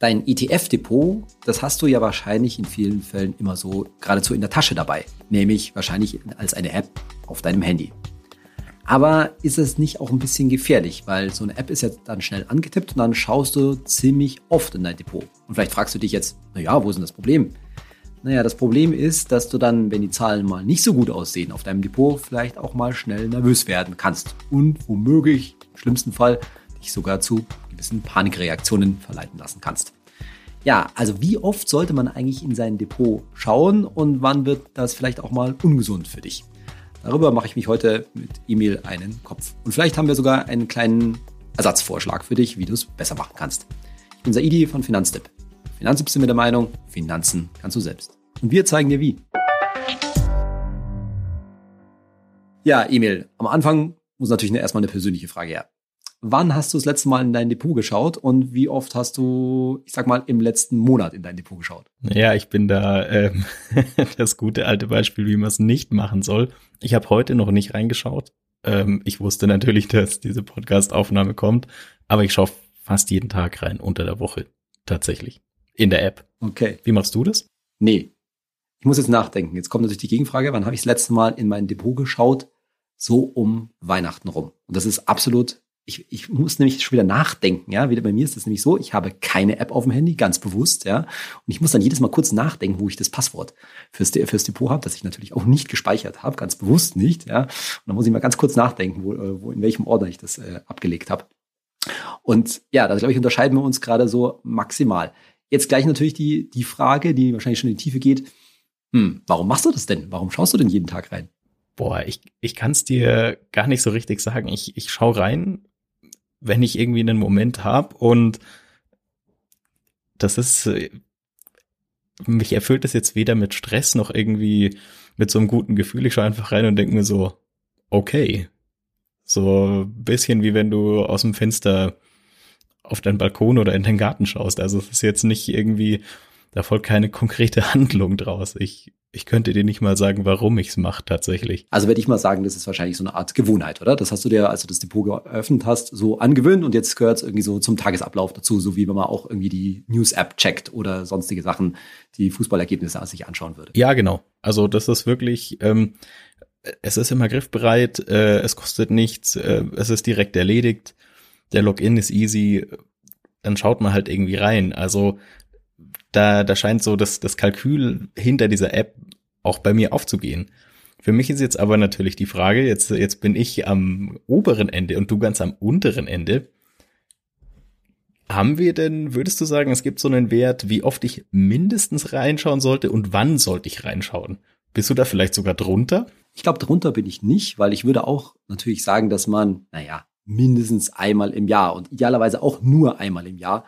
Dein ETF-Depot, das hast du ja wahrscheinlich in vielen Fällen immer so geradezu in der Tasche dabei, nämlich wahrscheinlich als eine App auf deinem Handy. Aber ist es nicht auch ein bisschen gefährlich, weil so eine App ist ja dann schnell angetippt und dann schaust du ziemlich oft in dein Depot. Und vielleicht fragst du dich jetzt, naja, wo ist denn das Problem? Naja, das Problem ist, dass du dann, wenn die Zahlen mal nicht so gut aussehen auf deinem Depot, vielleicht auch mal schnell nervös werden kannst und womöglich im schlimmsten Fall dich sogar zu gewissen Panikreaktionen verleiten lassen kannst. Ja, also wie oft sollte man eigentlich in sein Depot schauen und wann wird das vielleicht auch mal ungesund für dich? Darüber mache ich mich heute mit Emil einen Kopf. Und vielleicht haben wir sogar einen kleinen Ersatzvorschlag für dich, wie du es besser machen kannst. Ich bin Saidi von Finanztipp. Finanztipp sind wir der Meinung, Finanzen kannst du selbst. Und wir zeigen dir wie. Ja, Emil, am Anfang muss natürlich erstmal eine persönliche Frage her. Wann hast du das letzte Mal in dein Depot geschaut und wie oft hast du, ich sag mal, im letzten Monat in dein Depot geschaut? Ja, ich bin da ähm, das gute alte Beispiel, wie man es nicht machen soll. Ich habe heute noch nicht reingeschaut. Ähm, ich wusste natürlich, dass diese Podcast-Aufnahme kommt, aber ich schaue fast jeden Tag rein unter der Woche tatsächlich in der App. Okay. Wie machst du das? Nee. Ich muss jetzt nachdenken. Jetzt kommt natürlich die Gegenfrage. Wann habe ich das letzte Mal in mein Depot geschaut? So um Weihnachten rum. Und das ist absolut ich, ich muss nämlich schon wieder nachdenken, ja. Wieder bei mir ist das nämlich so, ich habe keine App auf dem Handy, ganz bewusst, ja. Und ich muss dann jedes Mal kurz nachdenken, wo ich das Passwort fürs, fürs Depot habe, das ich natürlich auch nicht gespeichert habe, ganz bewusst nicht, ja. Und dann muss ich mal ganz kurz nachdenken, wo, äh, wo in welchem Ordner ich das äh, abgelegt habe. Und ja, da glaube ich, unterscheiden wir uns gerade so maximal. Jetzt gleich natürlich die, die Frage, die wahrscheinlich schon in die Tiefe geht. Hm, warum machst du das denn? Warum schaust du denn jeden Tag rein? Boah, ich, ich kann es dir gar nicht so richtig sagen. Ich, ich schaue rein, wenn ich irgendwie einen Moment habe und das ist, äh, mich erfüllt das jetzt weder mit Stress noch irgendwie mit so einem guten Gefühl. Ich schaue einfach rein und denke mir so, okay. So bisschen wie wenn du aus dem Fenster auf deinen Balkon oder in den Garten schaust. Also es ist jetzt nicht irgendwie, da folgt keine konkrete Handlung draus. Ich ich könnte dir nicht mal sagen, warum ich es mache tatsächlich. Also würde ich mal sagen, das ist wahrscheinlich so eine Art Gewohnheit, oder? Das hast du dir, als du das Depot geöffnet hast, so angewöhnt und jetzt gehört es irgendwie so zum Tagesablauf dazu, so wie wenn man auch irgendwie die News-App checkt oder sonstige Sachen, die Fußballergebnisse sich anschauen würde. Ja, genau. Also das ist wirklich, ähm, es ist immer griffbereit, äh, es kostet nichts, äh, es ist direkt erledigt, der Login ist easy, dann schaut man halt irgendwie rein. Also da, da scheint so das, das Kalkül hinter dieser App auch bei mir aufzugehen. Für mich ist jetzt aber natürlich die Frage, jetzt, jetzt bin ich am oberen Ende und du ganz am unteren Ende. Haben wir denn, würdest du sagen, es gibt so einen Wert, wie oft ich mindestens reinschauen sollte und wann sollte ich reinschauen? Bist du da vielleicht sogar drunter? Ich glaube, drunter bin ich nicht, weil ich würde auch natürlich sagen, dass man, naja, mindestens einmal im Jahr und idealerweise auch nur einmal im Jahr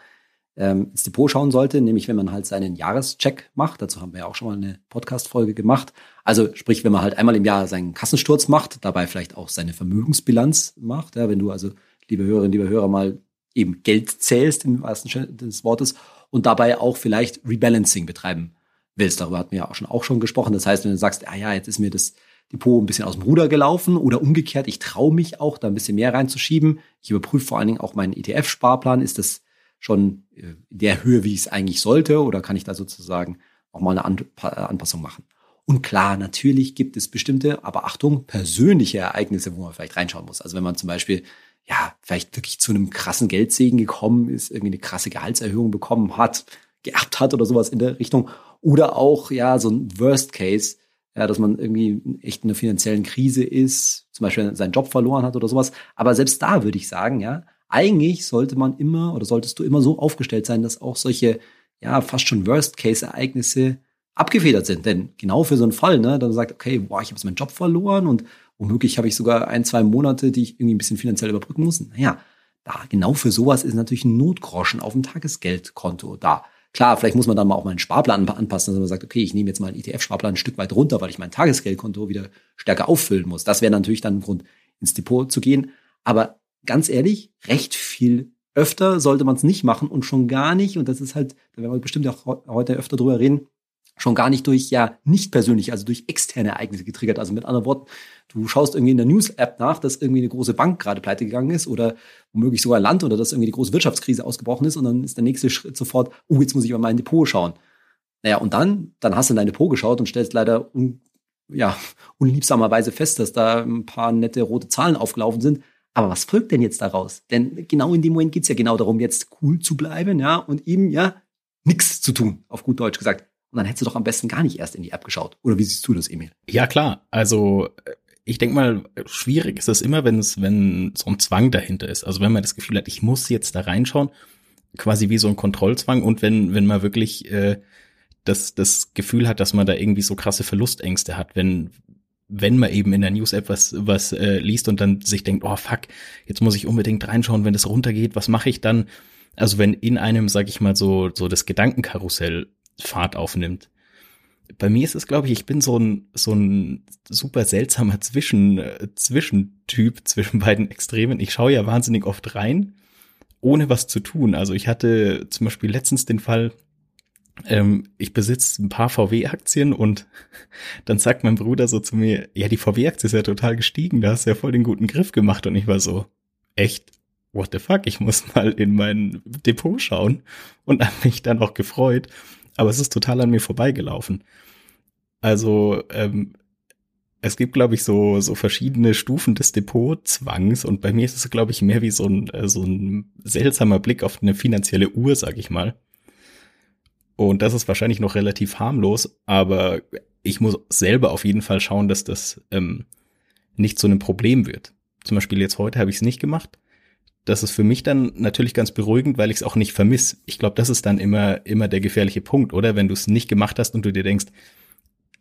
ähm, ins Depot schauen sollte, nämlich wenn man halt seinen Jahrescheck macht. Dazu haben wir ja auch schon mal eine Podcast-Folge gemacht. Also sprich, wenn man halt einmal im Jahr seinen Kassensturz macht, dabei vielleicht auch seine Vermögensbilanz macht. Ja, wenn du also, liebe Hörerinnen, liebe Hörer, mal eben Geld zählst im wahrsten Sinne des Wortes und dabei auch vielleicht Rebalancing betreiben willst. Darüber hatten wir ja auch schon, auch schon gesprochen. Das heißt, wenn du sagst, ah ja, jetzt ist mir das Depot ein bisschen aus dem Ruder gelaufen oder umgekehrt, ich traue mich auch, da ein bisschen mehr reinzuschieben. Ich überprüfe vor allen Dingen auch meinen ETF-Sparplan. Ist das schon in der Höhe, wie ich es eigentlich sollte, oder kann ich da sozusagen auch mal eine Anpassung machen? Und klar, natürlich gibt es bestimmte, aber Achtung, persönliche Ereignisse, wo man vielleicht reinschauen muss. Also wenn man zum Beispiel, ja, vielleicht wirklich zu einem krassen Geldsegen gekommen ist, irgendwie eine krasse Gehaltserhöhung bekommen hat, geerbt hat oder sowas in der Richtung. Oder auch, ja, so ein Worst Case, ja, dass man irgendwie echt in einer finanziellen Krise ist, zum Beispiel seinen Job verloren hat oder sowas. Aber selbst da würde ich sagen, ja, eigentlich sollte man immer oder solltest du immer so aufgestellt sein, dass auch solche, ja, fast schon Worst-Case-Ereignisse abgefedert sind. Denn genau für so einen Fall, ne, dann sagt, okay, boah, ich habe jetzt meinen Job verloren und womöglich habe ich sogar ein, zwei Monate, die ich irgendwie ein bisschen finanziell überbrücken muss. Naja, da genau für sowas ist natürlich ein Notgroschen auf dem Tagesgeldkonto da. Klar, vielleicht muss man dann mal auch mal einen Sparplan anpassen, dass man sagt, okay, ich nehme jetzt mal einen ETF-Sparplan ein Stück weit runter, weil ich mein Tagesgeldkonto wieder stärker auffüllen muss. Das wäre natürlich dann ein Grund, ins Depot zu gehen. Aber ganz ehrlich, recht viel öfter sollte man es nicht machen und schon gar nicht, und das ist halt, da werden wir bestimmt auch heute öfter drüber reden, schon gar nicht durch ja nicht persönlich, also durch externe Ereignisse getriggert. Also mit anderen Worten, du schaust irgendwie in der News-App nach, dass irgendwie eine große Bank gerade pleite gegangen ist oder womöglich sogar ein Land oder dass irgendwie die große Wirtschaftskrise ausgebrochen ist und dann ist der nächste Schritt sofort, oh, jetzt muss ich mal mein Depot schauen. Naja, und dann, dann hast du in dein Depot geschaut und stellst leider un, ja, unliebsamerweise fest, dass da ein paar nette rote Zahlen aufgelaufen sind. Aber was folgt denn jetzt daraus? Denn genau in dem Moment geht's ja genau darum, jetzt cool zu bleiben, ja, und eben, ja, nichts zu tun, auf gut Deutsch gesagt. Und dann hättest du doch am besten gar nicht erst in die App geschaut. Oder wie siehst du das, Emil? Ja, klar. Also ich denke mal, schwierig ist es immer, wenn es, wenn so ein Zwang dahinter ist. Also wenn man das Gefühl hat, ich muss jetzt da reinschauen, quasi wie so ein Kontrollzwang und wenn, wenn man wirklich äh, das, das Gefühl hat, dass man da irgendwie so krasse Verlustängste hat, wenn, wenn man eben in der News-App was, was äh, liest und dann sich denkt, oh fuck, jetzt muss ich unbedingt reinschauen, wenn das runtergeht, was mache ich dann? Also wenn in einem, sag ich mal, so, so das Gedankenkarussell Fahrt aufnimmt. Bei mir ist es, glaube ich, ich bin so ein, so ein super seltsamer Zwischen, äh, Zwischentyp zwischen beiden Extremen. Ich schaue ja wahnsinnig oft rein, ohne was zu tun. Also ich hatte zum Beispiel letztens den Fall, ähm, ich besitze ein paar VW-Aktien und dann sagt mein Bruder so zu mir, ja, die VW-Aktie ist ja total gestiegen, da hast du ja voll den guten Griff gemacht. Und ich war so, echt? What the fuck? Ich muss mal in mein Depot schauen und habe mich dann auch gefreut aber es ist total an mir vorbeigelaufen. Also ähm, es gibt, glaube ich, so, so verschiedene Stufen des Depotzwangs und bei mir ist es, glaube ich, mehr wie so ein, äh, so ein seltsamer Blick auf eine finanzielle Uhr, sag ich mal. Und das ist wahrscheinlich noch relativ harmlos, aber ich muss selber auf jeden Fall schauen, dass das ähm, nicht zu einem Problem wird. Zum Beispiel jetzt heute habe ich es nicht gemacht, das ist für mich dann natürlich ganz beruhigend, weil ich es auch nicht vermiss. Ich glaube, das ist dann immer immer der gefährliche Punkt, oder? Wenn du es nicht gemacht hast und du dir denkst,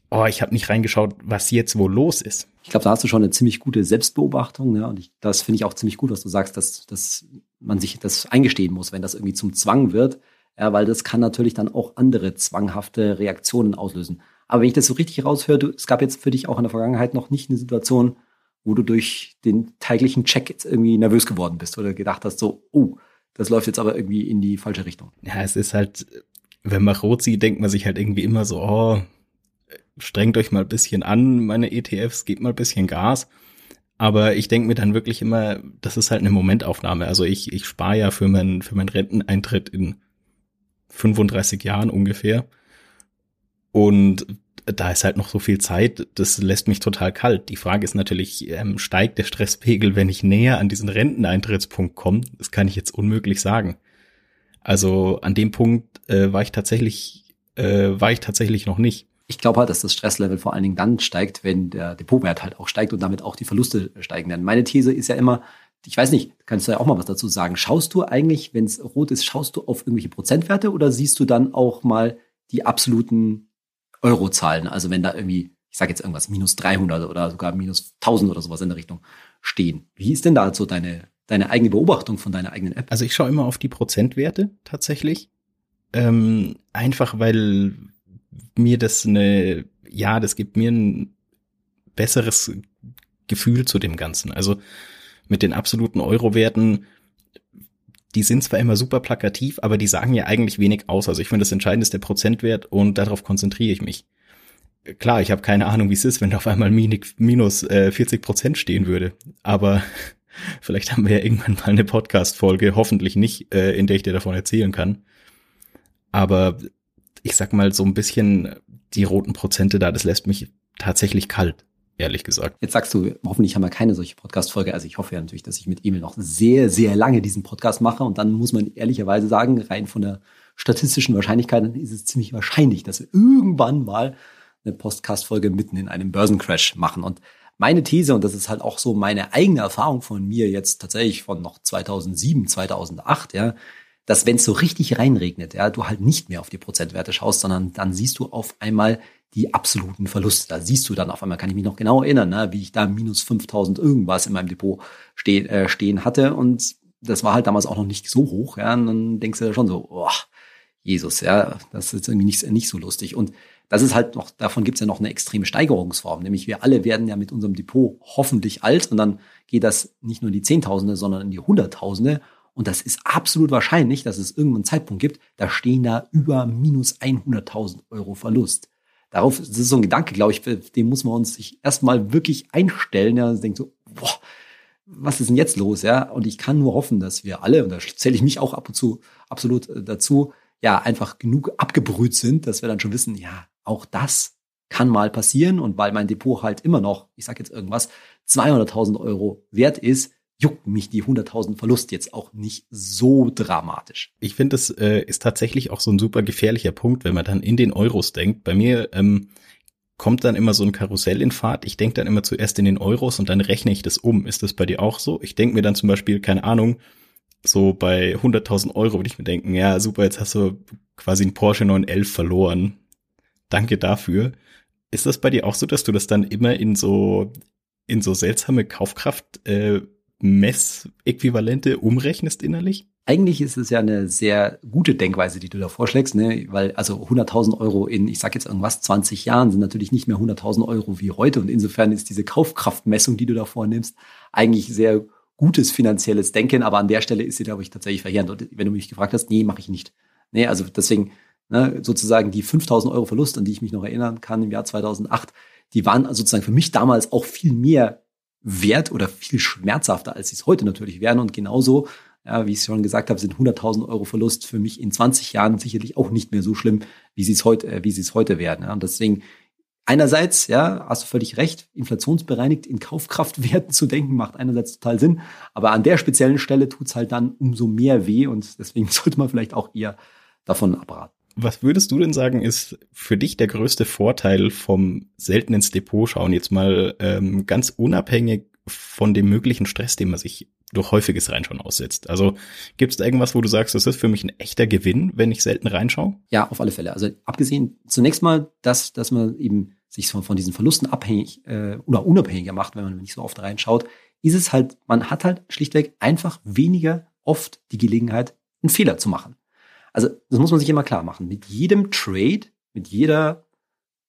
oh, ich habe nicht reingeschaut, was jetzt wohl los ist. Ich glaube, da hast du schon eine ziemlich gute Selbstbeobachtung. Ja? Und ich, das finde ich auch ziemlich gut, was du sagst, dass, dass man sich das eingestehen muss, wenn das irgendwie zum Zwang wird. Ja, weil das kann natürlich dann auch andere zwanghafte Reaktionen auslösen. Aber wenn ich das so richtig raushöre, du, es gab jetzt für dich auch in der Vergangenheit noch nicht eine Situation, wo du durch den täglichen Check jetzt irgendwie nervös geworden bist oder gedacht hast, so, oh, das läuft jetzt aber irgendwie in die falsche Richtung. Ja, es ist halt, wenn man rot sieht, denkt man sich halt irgendwie immer so, oh, strengt euch mal ein bisschen an, meine ETFs, gebt mal ein bisschen Gas. Aber ich denke mir dann wirklich immer, das ist halt eine Momentaufnahme. Also ich, ich spare ja für meinen für meinen Renteneintritt in 35 Jahren ungefähr. Und da ist halt noch so viel Zeit, das lässt mich total kalt. Die Frage ist natürlich, ähm, steigt der Stresspegel, wenn ich näher an diesen Renteneintrittspunkt komme? Das kann ich jetzt unmöglich sagen. Also an dem Punkt äh, war ich tatsächlich, äh, war ich tatsächlich noch nicht. Ich glaube halt, dass das Stresslevel vor allen Dingen dann steigt, wenn der Depotwert halt auch steigt und damit auch die Verluste steigen. Denn meine These ist ja immer, ich weiß nicht, kannst du ja auch mal was dazu sagen. Schaust du eigentlich, wenn es rot ist, schaust du auf irgendwelche Prozentwerte oder siehst du dann auch mal die absoluten Eurozahlen. Also wenn da irgendwie, ich sage jetzt irgendwas, minus 300 oder sogar minus 1000 oder sowas in der Richtung stehen. Wie ist denn da so deine, deine eigene Beobachtung von deiner eigenen App? Also ich schaue immer auf die Prozentwerte tatsächlich. Ähm, einfach weil mir das eine, ja, das gibt mir ein besseres Gefühl zu dem Ganzen. Also mit den absoluten Euro-Werten die sind zwar immer super plakativ, aber die sagen ja eigentlich wenig aus. Also ich finde, das Entscheidende ist der Prozentwert und darauf konzentriere ich mich. Klar, ich habe keine Ahnung, wie es ist, wenn da auf einmal minus äh, 40 Prozent stehen würde. Aber vielleicht haben wir ja irgendwann mal eine Podcast-Folge, hoffentlich nicht, äh, in der ich dir davon erzählen kann. Aber ich sag mal, so ein bisschen die roten Prozente da, das lässt mich tatsächlich kalt ehrlich gesagt. Jetzt sagst du, hoffentlich haben wir keine solche Podcast-Folge. Also ich hoffe ja natürlich, dass ich mit Emil noch sehr, sehr lange diesen Podcast mache. Und dann muss man ehrlicherweise sagen, rein von der statistischen Wahrscheinlichkeit ist es ziemlich wahrscheinlich, dass wir irgendwann mal eine Podcast-Folge mitten in einem Börsencrash machen. Und meine These, und das ist halt auch so meine eigene Erfahrung von mir jetzt tatsächlich von noch 2007, 2008, ja, dass wenn es so richtig reinregnet, ja, du halt nicht mehr auf die Prozentwerte schaust, sondern dann siehst du auf einmal die absoluten Verluste. Da siehst du dann auf einmal, kann ich mich noch genau erinnern, ne, wie ich da minus 5000 irgendwas in meinem Depot stehen, äh, stehen hatte. Und das war halt damals auch noch nicht so hoch. Ja, und dann denkst du schon so, oh, Jesus, ja, das ist irgendwie nicht, nicht so lustig. Und das ist halt noch, davon gibt's ja noch eine extreme Steigerungsform. Nämlich wir alle werden ja mit unserem Depot hoffentlich alt und dann geht das nicht nur in die Zehntausende, sondern in die Hunderttausende. Und das ist absolut wahrscheinlich, dass es irgendeinen Zeitpunkt gibt, da stehen da über minus 100.000 Euro Verlust. Darauf, das ist so ein Gedanke, glaube ich, dem muss man uns sich erstmal wirklich einstellen. Ja, und denkt so, boah, was ist denn jetzt los? Ja, und ich kann nur hoffen, dass wir alle, und da zähle ich mich auch ab und zu absolut äh, dazu, ja, einfach genug abgebrüht sind, dass wir dann schon wissen, ja, auch das kann mal passieren. Und weil mein Depot halt immer noch, ich sage jetzt irgendwas, 200.000 Euro wert ist, juckt mich die 100.000 Verlust jetzt auch nicht so dramatisch. Ich finde, das äh, ist tatsächlich auch so ein super gefährlicher Punkt, wenn man dann in den Euros denkt. Bei mir ähm, kommt dann immer so ein Karussell in Fahrt. Ich denke dann immer zuerst in den Euros und dann rechne ich das um. Ist das bei dir auch so? Ich denke mir dann zum Beispiel, keine Ahnung, so bei 100.000 Euro würde ich mir denken, ja super, jetzt hast du quasi einen Porsche 911 verloren. Danke dafür. Ist das bei dir auch so, dass du das dann immer in so in so seltsame Kaufkraft äh, Messäquivalente umrechnest innerlich? Eigentlich ist es ja eine sehr gute Denkweise, die du da vorschlägst, ne? weil also 100.000 Euro in, ich sag jetzt irgendwas, 20 Jahren sind natürlich nicht mehr 100.000 Euro wie heute und insofern ist diese Kaufkraftmessung, die du da vornimmst, eigentlich sehr gutes finanzielles Denken, aber an der Stelle ist sie, glaube ich, tatsächlich verheerend. Und wenn du mich gefragt hast, nee, mache ich nicht. Nee, also deswegen ne, sozusagen die 5.000 Euro Verlust, an die ich mich noch erinnern kann im Jahr 2008, die waren sozusagen für mich damals auch viel mehr wert oder viel schmerzhafter, als sie es heute natürlich wären. Und genauso, ja, wie ich schon gesagt habe, sind 100.000 Euro Verlust für mich in 20 Jahren sicherlich auch nicht mehr so schlimm, wie sie es heute, äh, wie sie es heute werden. Ja. Und deswegen einerseits, ja, hast du völlig recht, inflationsbereinigt in Kaufkraftwerten zu denken, macht einerseits total Sinn. Aber an der speziellen Stelle tut's halt dann umso mehr weh und deswegen sollte man vielleicht auch eher davon abraten. Was würdest du denn sagen, ist für dich der größte Vorteil vom selten ins Depot schauen? Jetzt mal ähm, ganz unabhängig von dem möglichen Stress, den man sich durch häufiges Reinschauen aussetzt. Also gibt es da irgendwas, wo du sagst, das ist für mich ein echter Gewinn, wenn ich selten reinschaue? Ja, auf alle Fälle. Also abgesehen zunächst mal, dass, dass man eben sich von, von diesen Verlusten abhängig äh, oder unabhängiger macht, wenn man nicht so oft reinschaut, ist es halt, man hat halt schlichtweg einfach weniger oft die Gelegenheit, einen Fehler zu machen. Also das muss man sich immer klar machen. Mit jedem Trade, mit jeder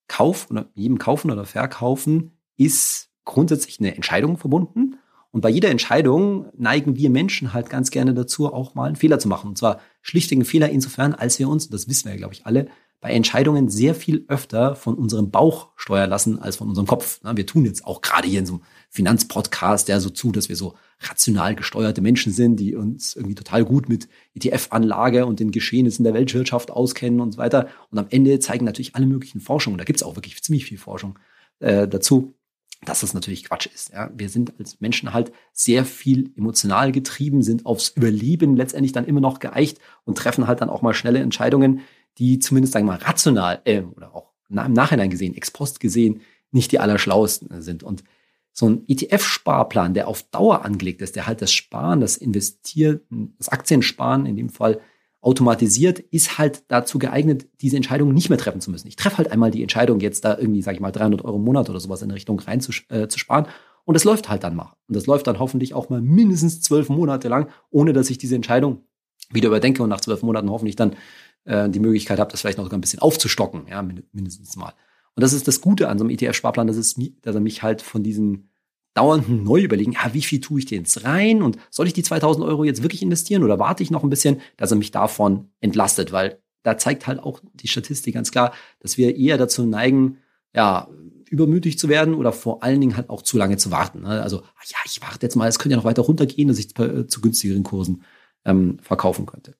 Kauf oder jedem Kaufen oder Verkaufen ist grundsätzlich eine Entscheidung verbunden. Und bei jeder Entscheidung neigen wir Menschen halt ganz gerne dazu, auch mal einen Fehler zu machen. Und zwar schlichtweg einen Fehler insofern, als wir uns, das wissen wir ja, glaube ich, alle, bei Entscheidungen sehr viel öfter von unserem Bauch steuern lassen als von unserem Kopf. Wir tun jetzt auch gerade hier in so einem Finanzpodcast ja so zu, dass wir so rational gesteuerte Menschen sind, die uns irgendwie total gut mit ETF-Anlage und den Geschehnissen der Weltwirtschaft auskennen und so weiter. Und am Ende zeigen natürlich alle möglichen Forschungen, da gibt es auch wirklich ziemlich viel Forschung äh, dazu, dass das natürlich Quatsch ist. Ja. Wir sind als Menschen halt sehr viel emotional getrieben, sind aufs Überleben letztendlich dann immer noch geeicht und treffen halt dann auch mal schnelle Entscheidungen, die zumindest, sagen wir mal, rational äh, oder auch im Nachhinein gesehen, ex post gesehen, nicht die allerschlauesten sind. Und so ein ETF-Sparplan, der auf Dauer angelegt ist, der halt das Sparen, das Investieren, das Aktiensparen in dem Fall automatisiert, ist halt dazu geeignet, diese Entscheidung nicht mehr treffen zu müssen. Ich treffe halt einmal die Entscheidung, jetzt da irgendwie, sage ich mal, 300 Euro im Monat oder sowas in Richtung rein zu, äh. Und das läuft halt dann mal. Und das läuft dann hoffentlich auch mal mindestens zwölf Monate lang, ohne dass ich diese Entscheidung wieder überdenke und nach zwölf Monaten hoffentlich dann äh, die Möglichkeit habe, das vielleicht noch sogar ein bisschen aufzustocken, ja, mindestens mal. Und das ist das Gute an so einem ETF-Sparplan, dass, dass er mich halt von diesen dauernden Neuüberlegen, ja, wie viel tue ich denn jetzt rein und soll ich die 2000 Euro jetzt wirklich investieren oder warte ich noch ein bisschen, dass er mich davon entlastet, weil da zeigt halt auch die Statistik ganz klar, dass wir eher dazu neigen, ja, übermütig zu werden oder vor allen Dingen halt auch zu lange zu warten. Ne? Also, ja, ich warte jetzt mal, es könnte ja noch weiter runtergehen, dass ich äh, zu günstigeren Kursen ähm, verkaufen könnte.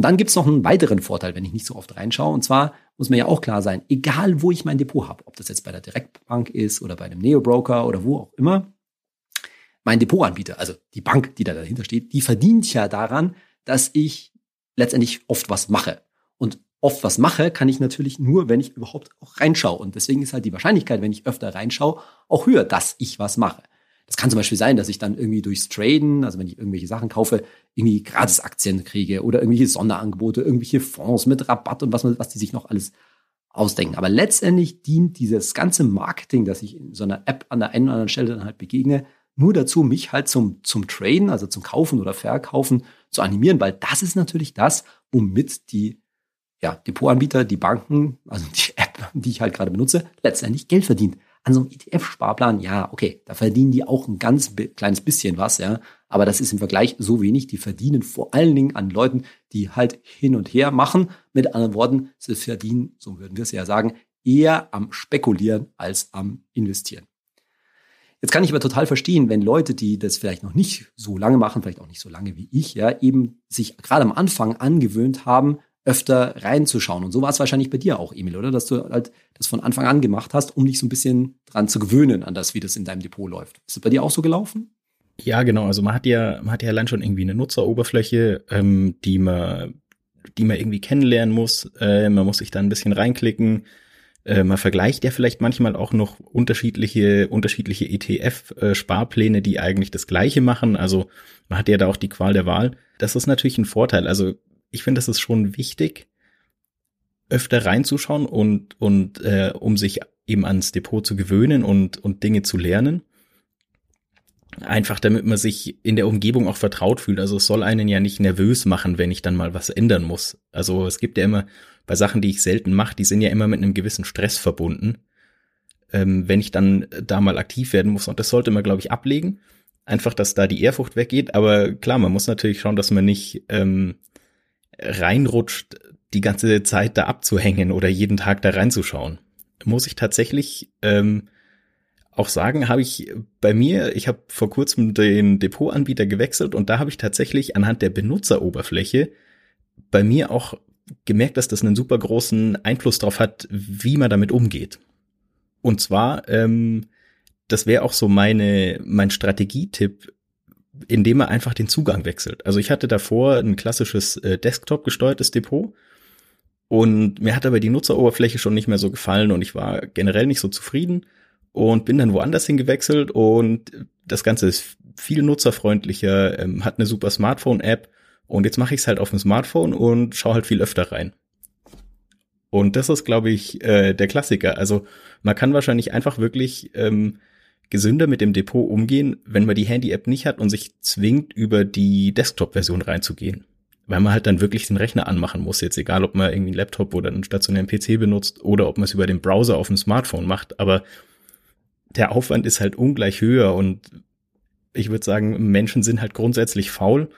Und dann gibt's noch einen weiteren Vorteil, wenn ich nicht so oft reinschaue. Und zwar muss mir ja auch klar sein, egal wo ich mein Depot habe, ob das jetzt bei der Direktbank ist oder bei einem Neo-Broker oder wo auch immer, mein Depotanbieter, also die Bank, die da dahinter steht, die verdient ja daran, dass ich letztendlich oft was mache. Und oft was mache, kann ich natürlich nur, wenn ich überhaupt auch reinschaue. Und deswegen ist halt die Wahrscheinlichkeit, wenn ich öfter reinschaue, auch höher, dass ich was mache. Das kann zum Beispiel sein, dass ich dann irgendwie durchs Traden, also wenn ich irgendwelche Sachen kaufe, irgendwie Gratisaktien kriege oder irgendwelche Sonderangebote, irgendwelche Fonds mit Rabatt und was, was die sich noch alles ausdenken. Aber letztendlich dient dieses ganze Marketing, das ich in so einer App an der einen oder anderen Stelle dann halt begegne, nur dazu, mich halt zum, zum Traden, also zum Kaufen oder Verkaufen zu animieren, weil das ist natürlich das, womit die ja, Depotanbieter, die Banken, also die App, die ich halt gerade benutze, letztendlich Geld verdient. An so einem ETF-Sparplan, ja, okay, da verdienen die auch ein ganz kleines bisschen was, ja. Aber das ist im Vergleich so wenig. Die verdienen vor allen Dingen an Leuten, die halt hin und her machen. Mit anderen Worten, sie verdienen, so würden wir es ja sagen, eher am Spekulieren als am Investieren. Jetzt kann ich aber total verstehen, wenn Leute, die das vielleicht noch nicht so lange machen, vielleicht auch nicht so lange wie ich, ja, eben sich gerade am Anfang angewöhnt haben, öfter reinzuschauen. Und so war es wahrscheinlich bei dir auch, Emil, oder? Dass du halt das von Anfang an gemacht hast, um dich so ein bisschen dran zu gewöhnen, an das, wie das in deinem Depot läuft. Ist das bei dir auch so gelaufen? Ja, genau. Also man hat ja, man hat ja allein schon irgendwie eine Nutzeroberfläche, ähm, die man, die man irgendwie kennenlernen muss. Äh, man muss sich da ein bisschen reinklicken. Äh, man vergleicht ja vielleicht manchmal auch noch unterschiedliche, unterschiedliche ETF-Sparpläne, äh, die eigentlich das Gleiche machen. Also man hat ja da auch die Qual der Wahl. Das ist natürlich ein Vorteil. Also ich finde, das ist schon wichtig, öfter reinzuschauen und, und äh, um sich eben ans Depot zu gewöhnen und, und Dinge zu lernen. Einfach damit man sich in der Umgebung auch vertraut fühlt. Also es soll einen ja nicht nervös machen, wenn ich dann mal was ändern muss. Also es gibt ja immer bei Sachen, die ich selten mache, die sind ja immer mit einem gewissen Stress verbunden. Ähm, wenn ich dann da mal aktiv werden muss. Und das sollte man, glaube ich, ablegen. Einfach, dass da die Ehrfurcht weggeht. Aber klar, man muss natürlich schauen, dass man nicht ähm, reinrutscht, die ganze Zeit da abzuhängen oder jeden Tag da reinzuschauen. Muss ich tatsächlich ähm, auch sagen, habe ich bei mir, ich habe vor kurzem den Depotanbieter gewechselt und da habe ich tatsächlich anhand der Benutzeroberfläche bei mir auch gemerkt, dass das einen super großen Einfluss darauf hat, wie man damit umgeht. Und zwar, ähm, das wäre auch so meine mein Strategietipp indem er einfach den Zugang wechselt. Also ich hatte davor ein klassisches äh, Desktop gesteuertes Depot und mir hat aber die Nutzeroberfläche schon nicht mehr so gefallen und ich war generell nicht so zufrieden und bin dann woanders hingewechselt und das Ganze ist viel nutzerfreundlicher, ähm, hat eine super Smartphone-App und jetzt mache ich es halt auf dem Smartphone und schaue halt viel öfter rein. Und das ist, glaube ich, äh, der Klassiker. Also man kann wahrscheinlich einfach wirklich ähm, gesünder mit dem Depot umgehen, wenn man die Handy-App nicht hat und sich zwingt, über die Desktop-Version reinzugehen. Weil man halt dann wirklich den Rechner anmachen muss. Jetzt egal, ob man irgendwie einen Laptop oder einen stationären PC benutzt oder ob man es über den Browser auf dem Smartphone macht. Aber der Aufwand ist halt ungleich höher und ich würde sagen, Menschen sind halt grundsätzlich faul.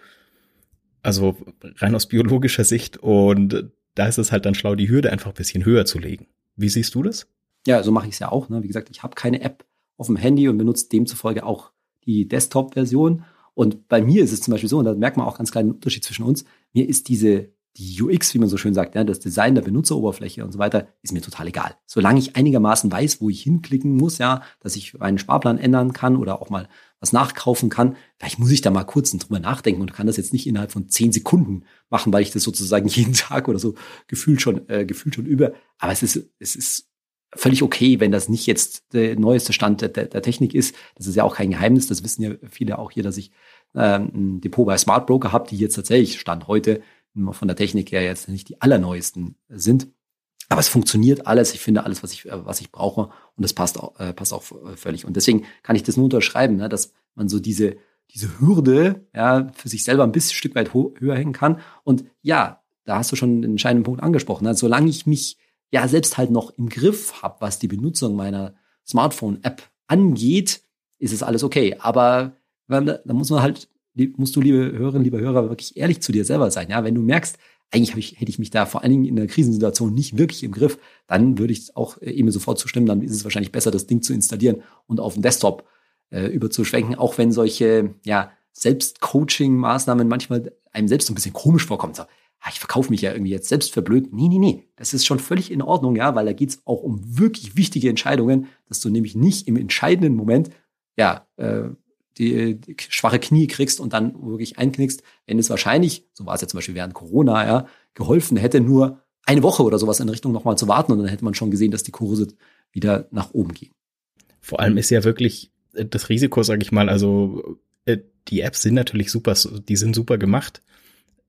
Also rein aus biologischer Sicht und da ist es halt dann schlau, die Hürde einfach ein bisschen höher zu legen. Wie siehst du das? Ja, so mache ich es ja auch. Ne? Wie gesagt, ich habe keine App auf dem Handy und benutzt demzufolge auch die Desktop-Version. Und bei mir ist es zum Beispiel so, und da merkt man auch ganz kleinen Unterschied zwischen uns, mir ist diese, die UX, wie man so schön sagt, ja, das Design der Benutzeroberfläche und so weiter, ist mir total egal. Solange ich einigermaßen weiß, wo ich hinklicken muss, ja, dass ich meinen Sparplan ändern kann oder auch mal was nachkaufen kann, vielleicht muss ich da mal kurz drüber nachdenken und kann das jetzt nicht innerhalb von zehn Sekunden machen, weil ich das sozusagen jeden Tag oder so gefühlt schon, äh, gefühlt schon über. Aber es ist, es ist völlig okay, wenn das nicht jetzt der neueste Stand der, der, Technik ist. Das ist ja auch kein Geheimnis. Das wissen ja viele auch hier, dass ich ähm, ein Depot bei Smart Broker habe, die jetzt tatsächlich Stand heute von der Technik her jetzt nicht die allerneuesten sind. Aber es funktioniert alles. Ich finde alles, was ich, äh, was ich brauche. Und das passt auch, äh, passt auch völlig. Und deswegen kann ich das nur unterschreiben, ne, dass man so diese, diese Hürde ja, für sich selber ein bisschen ein Stück weit höher hängen kann. Und ja, da hast du schon einen entscheidenden Punkt angesprochen. Ne? Solange ich mich ja selbst halt noch im Griff habe, was die Benutzung meiner Smartphone-App angeht, ist es alles okay. Aber da muss man halt, musst du, liebe Hörerinnen, liebe Hörer, wirklich ehrlich zu dir selber sein. Ja, wenn du merkst, eigentlich ich, hätte ich mich da vor allen Dingen in der Krisensituation nicht wirklich im Griff, dann würde ich auch äh, eben sofort zustimmen. Dann ist es wahrscheinlich besser, das Ding zu installieren und auf den Desktop äh, überzuschwenken, auch wenn solche ja, Selbstcoaching-Maßnahmen manchmal einem selbst so ein bisschen komisch vorkommen. So, ich verkaufe mich ja irgendwie jetzt selbst verblöd. Nee, nee, nee. Das ist schon völlig in Ordnung, ja, weil da geht's auch um wirklich wichtige Entscheidungen, dass du nämlich nicht im entscheidenden Moment, ja, äh, die, die schwache Knie kriegst und dann wirklich einknickst, wenn es wahrscheinlich, so war es ja zum Beispiel während Corona, ja, geholfen hätte, nur eine Woche oder sowas in Richtung nochmal zu warten und dann hätte man schon gesehen, dass die Kurse wieder nach oben gehen. Vor allem ist ja wirklich äh, das Risiko, sage ich mal, also äh, die Apps sind natürlich super, die sind super gemacht.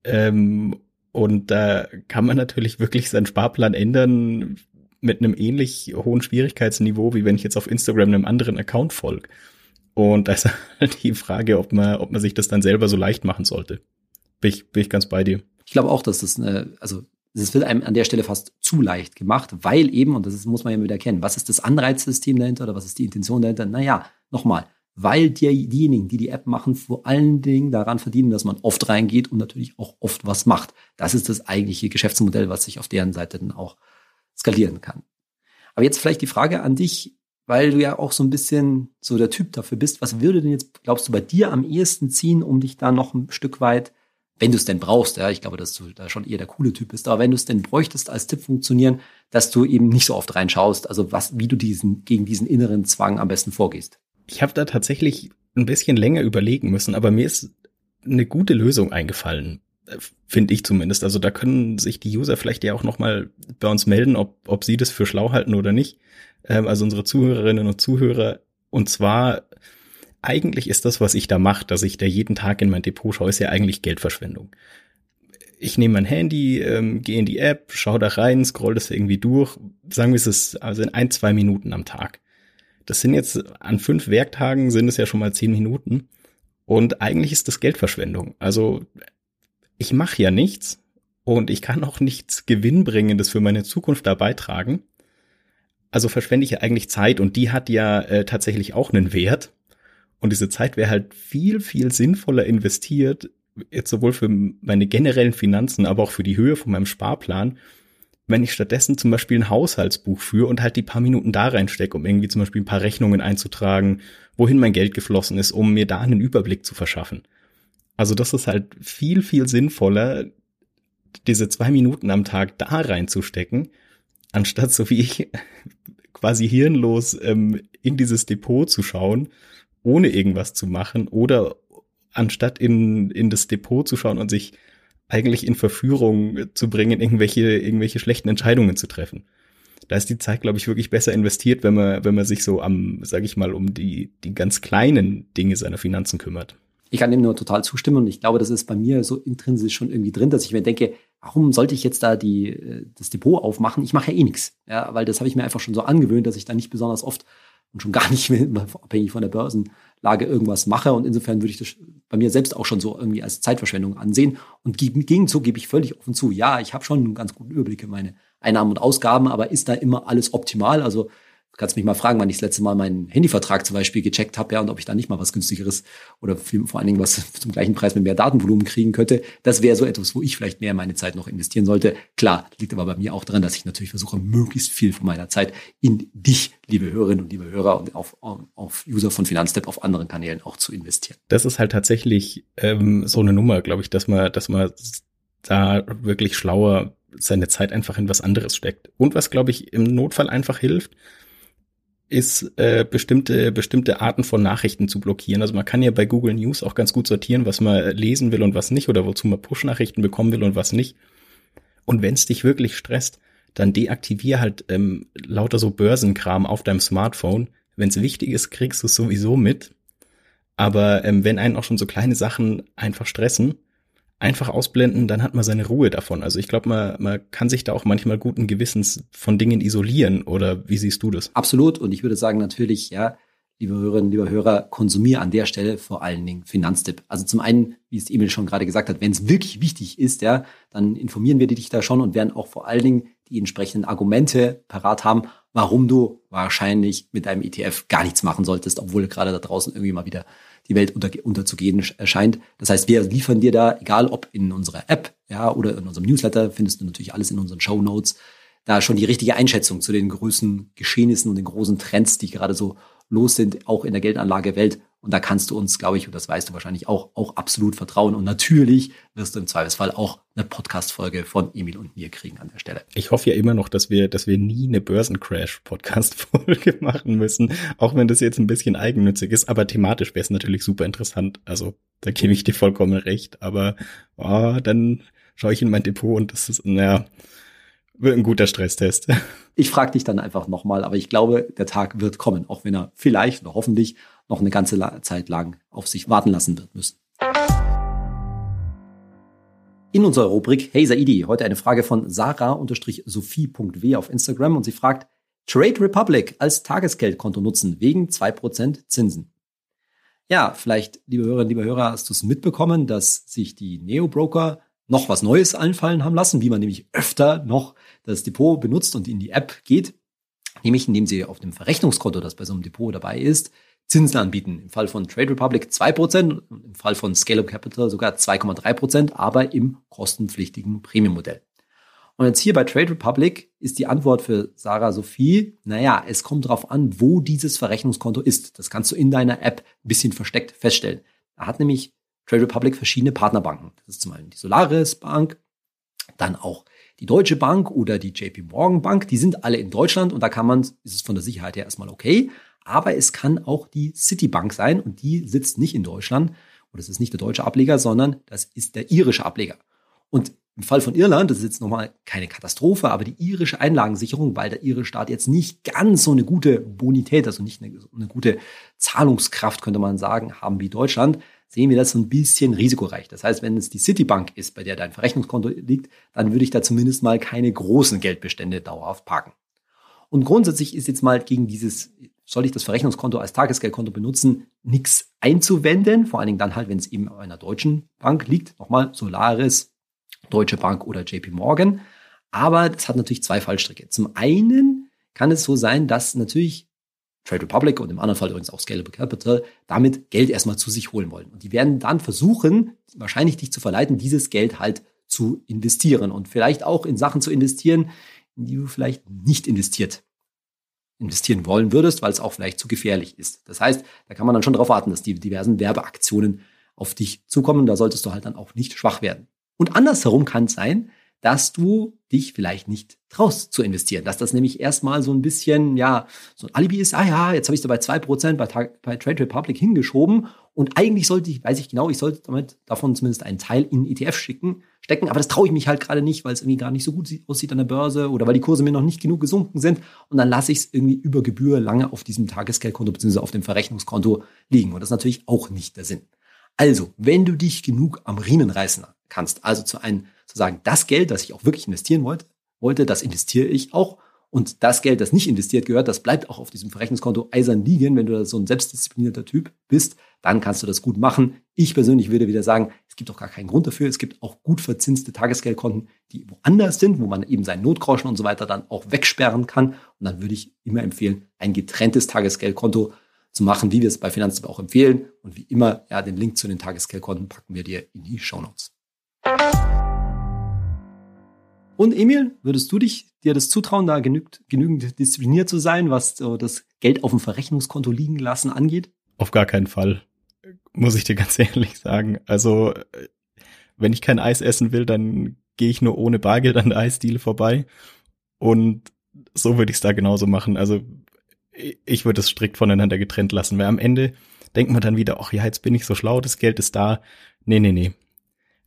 Ähm, und da kann man natürlich wirklich seinen Sparplan ändern mit einem ähnlich hohen Schwierigkeitsniveau, wie wenn ich jetzt auf Instagram einem anderen Account folge. Und da ist halt die Frage, ob man, ob man sich das dann selber so leicht machen sollte. Bin ich, bin ich ganz bei dir. Ich glaube auch, dass das eine, also es wird einem an der Stelle fast zu leicht gemacht, weil eben, und das muss man ja wieder erkennen, was ist das Anreizsystem dahinter oder was ist die Intention dahinter? Naja, nochmal, weil die, diejenigen, die die App machen, vor allen Dingen daran verdienen, dass man oft reingeht und natürlich auch oft was macht. Das ist das eigentliche Geschäftsmodell, was sich auf deren Seite dann auch skalieren kann. Aber jetzt vielleicht die Frage an dich, weil du ja auch so ein bisschen so der Typ dafür bist. Was würde denn jetzt, glaubst du, bei dir am ehesten ziehen, um dich da noch ein Stück weit, wenn du es denn brauchst, ja, ich glaube, dass du da schon eher der coole Typ bist, aber wenn du es denn bräuchtest als Tipp funktionieren, dass du eben nicht so oft reinschaust, also was, wie du diesen, gegen diesen inneren Zwang am besten vorgehst. Ich habe da tatsächlich ein bisschen länger überlegen müssen, aber mir ist eine gute Lösung eingefallen, finde ich zumindest. Also da können sich die User vielleicht ja auch noch mal bei uns melden, ob, ob sie das für schlau halten oder nicht. Ähm, also unsere Zuhörerinnen und Zuhörer. Und zwar eigentlich ist das, was ich da mache, dass ich da jeden Tag in mein Depot schaue, ist ja eigentlich Geldverschwendung. Ich nehme mein Handy, ähm, gehe in die App, schaue da rein, scroll das irgendwie durch. Sagen wir es ist also in ein, zwei Minuten am Tag. Das sind jetzt an fünf Werktagen sind es ja schon mal zehn Minuten. Und eigentlich ist das Geldverschwendung. Also ich mache ja nichts und ich kann auch nichts Gewinnbringendes für meine Zukunft da beitragen. Also verschwende ich ja eigentlich Zeit und die hat ja äh, tatsächlich auch einen Wert. Und diese Zeit wäre halt viel, viel sinnvoller investiert, jetzt sowohl für meine generellen Finanzen, aber auch für die Höhe von meinem Sparplan, wenn ich stattdessen zum Beispiel ein Haushaltsbuch führe und halt die paar Minuten da reinstecke, um irgendwie zum Beispiel ein paar Rechnungen einzutragen, wohin mein Geld geflossen ist, um mir da einen Überblick zu verschaffen. Also das ist halt viel, viel sinnvoller, diese zwei Minuten am Tag da reinzustecken, anstatt so wie ich quasi hirnlos ähm, in dieses Depot zu schauen, ohne irgendwas zu machen oder anstatt in, in das Depot zu schauen und sich eigentlich in Verführung zu bringen, irgendwelche, irgendwelche schlechten Entscheidungen zu treffen. Da ist die Zeit, glaube ich, wirklich besser investiert, wenn man, wenn man sich so am, sage ich mal, um die, die ganz kleinen Dinge seiner Finanzen kümmert. Ich kann dem nur total zustimmen und ich glaube, das ist bei mir so intrinsisch schon irgendwie drin, dass ich mir denke, warum sollte ich jetzt da die, äh, das Depot aufmachen? Ich mache ja eh nichts. Ja, weil das habe ich mir einfach schon so angewöhnt, dass ich da nicht besonders oft und schon gar nicht mehr abhängig von der Börsenlage irgendwas mache. Und insofern würde ich das bei mir selbst auch schon so irgendwie als Zeitverschwendung ansehen. Und im Gegenzug gebe ich völlig offen zu, ja, ich habe schon einen ganz guten Überblick in meine Einnahmen und Ausgaben, aber ist da immer alles optimal? Also kannst mich mal fragen, wann ich das letzte Mal meinen Handyvertrag zum Beispiel gecheckt habe, ja, und ob ich da nicht mal was günstigeres oder vor allen Dingen was zum gleichen Preis mit mehr Datenvolumen kriegen könnte. Das wäre so etwas, wo ich vielleicht mehr meine Zeit noch investieren sollte. Klar, liegt aber bei mir auch daran, dass ich natürlich versuche, möglichst viel von meiner Zeit in dich, liebe Hörerinnen und liebe Hörer, und auf, auf User von Finanzstep auf anderen Kanälen auch zu investieren. Das ist halt tatsächlich ähm, so eine Nummer, glaube ich, dass man, dass man da wirklich schlauer seine Zeit einfach in was anderes steckt. Und was, glaube ich, im Notfall einfach hilft, ist, äh, bestimmte, bestimmte Arten von Nachrichten zu blockieren. Also man kann ja bei Google News auch ganz gut sortieren, was man lesen will und was nicht oder wozu man Push-Nachrichten bekommen will und was nicht. Und wenn es dich wirklich stresst, dann deaktivier halt ähm, lauter so Börsenkram auf deinem Smartphone. Wenn es wichtig ist, kriegst du es sowieso mit. Aber ähm, wenn einen auch schon so kleine Sachen einfach stressen, einfach ausblenden, dann hat man seine Ruhe davon. Also ich glaube, man, man kann sich da auch manchmal guten Gewissens von Dingen isolieren. Oder wie siehst du das? Absolut. Und ich würde sagen, natürlich, ja, liebe Hörerinnen, liebe Hörer, konsumiere an der Stelle vor allen Dingen Finanztipp. Also zum einen, wie es Emil schon gerade gesagt hat, wenn es wirklich wichtig ist, ja, dann informieren wir dich da schon und werden auch vor allen Dingen die entsprechenden Argumente parat haben, warum du wahrscheinlich mit deinem ETF gar nichts machen solltest, obwohl gerade da draußen irgendwie mal wieder die Welt unter, unterzugehen erscheint. Das heißt, wir liefern dir da, egal ob in unserer App, ja, oder in unserem Newsletter, findest du natürlich alles in unseren Show Notes, da schon die richtige Einschätzung zu den größten Geschehnissen und den großen Trends, die gerade so los sind, auch in der Geldanlagewelt. Und da kannst du uns, glaube ich, und das weißt du wahrscheinlich auch, auch absolut vertrauen. Und natürlich wirst du im Zweifelsfall auch eine Podcast-Folge von Emil und mir kriegen an der Stelle. Ich hoffe ja immer noch, dass wir, dass wir nie eine Börsencrash-Podcast-Folge machen müssen, auch wenn das jetzt ein bisschen eigennützig ist. Aber thematisch wäre es natürlich super interessant. Also da gebe ich dir vollkommen recht. Aber oh, dann schaue ich in mein Depot und das ist, naja, wird ein guter Stresstest. Ich frage dich dann einfach nochmal, aber ich glaube, der Tag wird kommen, auch wenn er vielleicht oder hoffentlich noch eine ganze Zeit lang auf sich warten lassen wird müssen. In unserer Rubrik Hey Saidi, heute eine Frage von sarah-sophie.w auf Instagram und sie fragt, Trade Republic als Tagesgeldkonto nutzen wegen 2% Zinsen. Ja, vielleicht, liebe Hörerinnen, liebe Hörer, hast du es mitbekommen, dass sich die Neo-Broker noch was Neues einfallen haben lassen, wie man nämlich öfter noch das Depot benutzt und in die App geht, nämlich indem sie auf dem Verrechnungskonto, das bei so einem Depot dabei ist, Zinsen anbieten. Im Fall von Trade Republic 2%, im Fall von Scale Up Capital sogar 2,3%, aber im kostenpflichtigen Premium-Modell. Und jetzt hier bei Trade Republic ist die Antwort für Sarah Sophie, naja, es kommt darauf an, wo dieses Verrechnungskonto ist. Das kannst du in deiner App ein bisschen versteckt feststellen. Da hat nämlich Trade Republic verschiedene Partnerbanken. Das ist zum einen die Solaris Bank, dann auch die Deutsche Bank oder die JP Morgan Bank. Die sind alle in Deutschland und da kann man, ist es von der Sicherheit her erstmal okay. Aber es kann auch die Citibank sein und die sitzt nicht in Deutschland. Und das ist nicht der deutsche Ableger, sondern das ist der irische Ableger. Und im Fall von Irland, das ist jetzt nochmal keine Katastrophe, aber die irische Einlagensicherung, weil der irische Staat jetzt nicht ganz so eine gute Bonität, also nicht eine, eine gute Zahlungskraft, könnte man sagen, haben wie Deutschland, sehen wir das so ein bisschen risikoreich. Das heißt, wenn es die Citibank ist, bei der dein Verrechnungskonto liegt, dann würde ich da zumindest mal keine großen Geldbestände dauerhaft parken. Und grundsätzlich ist jetzt mal gegen dieses, soll ich das Verrechnungskonto als Tagesgeldkonto benutzen, nichts einzuwenden, vor allen Dingen dann halt, wenn es eben einer deutschen Bank liegt. Nochmal, Solaris, Deutsche Bank oder JP Morgan. Aber das hat natürlich zwei Fallstricke. Zum einen kann es so sein, dass natürlich Trade Republic und im anderen Fall übrigens auch Scalable Capital damit Geld erstmal zu sich holen wollen. Und die werden dann versuchen, wahrscheinlich dich zu verleiten, dieses Geld halt zu investieren und vielleicht auch in Sachen zu investieren, in die du vielleicht nicht investiert investieren wollen würdest, weil es auch vielleicht zu gefährlich ist. Das heißt, da kann man dann schon darauf warten, dass die diversen Werbeaktionen auf dich zukommen. Da solltest du halt dann auch nicht schwach werden. Und andersherum kann es sein, dass du dich vielleicht nicht traust zu investieren. Dass das nämlich erstmal so ein bisschen, ja, so ein Alibi ist, ah ja, jetzt habe ich da bei 2% bei, bei Trade Republic hingeschoben und eigentlich sollte ich, weiß ich genau, ich sollte damit davon zumindest einen Teil in ETF schicken, stecken, aber das traue ich mich halt gerade nicht, weil es irgendwie gar nicht so gut aussieht an der Börse oder weil die Kurse mir noch nicht genug gesunken sind und dann lasse ich es irgendwie über Gebühr lange auf diesem Tagesgeldkonto bzw. auf dem Verrechnungskonto liegen und das ist natürlich auch nicht der Sinn. Also, wenn du dich genug am Riemen reißen kannst, also zu einem, zu sagen, das Geld, das ich auch wirklich investieren wollte, wollte, das investiere ich auch. Und das Geld, das nicht investiert gehört, das bleibt auch auf diesem Verrechnungskonto eisern liegen. Wenn du so ein selbstdisziplinierter Typ bist, dann kannst du das gut machen. Ich persönlich würde wieder sagen, es gibt auch gar keinen Grund dafür. Es gibt auch gut verzinste Tagesgeldkonten, die woanders sind, wo man eben seinen Notgroschen und so weiter dann auch wegsperren kann. Und dann würde ich immer empfehlen, ein getrenntes Tagesgeldkonto zu machen, wie wir es bei Finanztipp auch empfehlen. Und wie immer, ja, den Link zu den Tagesgeldkonten packen wir dir in die Show Notes. Und Emil, würdest du dich dir das zutrauen, da genügend, genügend diszipliniert zu sein, was so das Geld auf dem Verrechnungskonto liegen lassen angeht? Auf gar keinen Fall, muss ich dir ganz ehrlich sagen. Also, wenn ich kein Eis essen will, dann gehe ich nur ohne Bargeld an der Eisdiele vorbei. Und so würde ich es da genauso machen. Also ich würde es strikt voneinander getrennt lassen, weil am Ende denkt man dann wieder, ach ja, jetzt bin ich so schlau, das Geld ist da. Nee, nee, nee.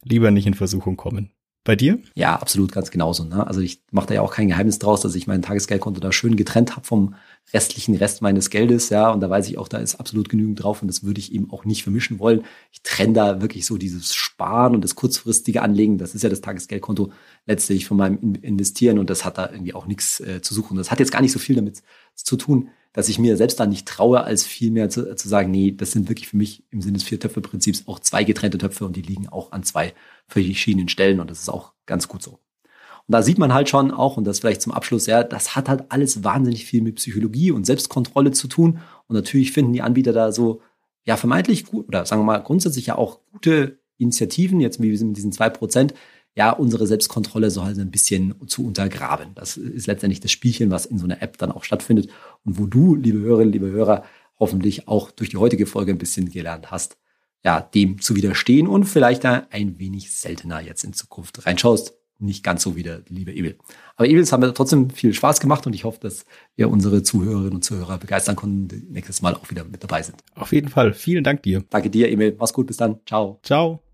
Lieber nicht in Versuchung kommen. Bei dir? Ja, absolut, ganz genauso. Ne? Also ich mache da ja auch kein Geheimnis draus, dass ich mein Tagesgeldkonto da schön getrennt habe vom restlichen Rest meines Geldes, ja. Und da weiß ich auch, da ist absolut genügend drauf und das würde ich eben auch nicht vermischen wollen. Ich trenne da wirklich so dieses Sparen und das kurzfristige Anlegen. Das ist ja das Tagesgeldkonto letztlich von meinem Investieren und das hat da irgendwie auch nichts äh, zu suchen. Das hat jetzt gar nicht so viel damit zu tun, dass ich mir selbst da nicht traue, als vielmehr zu, zu sagen, nee, das sind wirklich für mich im Sinne des Vier-Töpfe-Prinzips auch zwei getrennte Töpfe und die liegen auch an zwei verschiedenen Stellen und das ist auch ganz gut so. Und da sieht man halt schon auch, und das vielleicht zum Abschluss, ja, das hat halt alles wahnsinnig viel mit Psychologie und Selbstkontrolle zu tun. Und natürlich finden die Anbieter da so, ja, vermeintlich gut, oder sagen wir mal grundsätzlich ja auch gute Initiativen, jetzt wie wir sind mit diesen zwei Prozent, ja, unsere Selbstkontrolle so halt ein bisschen zu untergraben. Das ist letztendlich das Spielchen, was in so einer App dann auch stattfindet und wo du, liebe Hörerinnen, liebe Hörer, hoffentlich auch durch die heutige Folge ein bisschen gelernt hast, ja, dem zu widerstehen und vielleicht da ein wenig seltener jetzt in Zukunft reinschaust. Nicht ganz so wie der liebe Emil. Aber Emil, es hat mir trotzdem viel Spaß gemacht und ich hoffe, dass wir unsere Zuhörerinnen und Zuhörer begeistern konnten, die nächstes Mal auch wieder mit dabei sind. Auf jeden Fall. Vielen Dank dir. Danke dir, Emil. Mach's gut. Bis dann. Ciao. Ciao.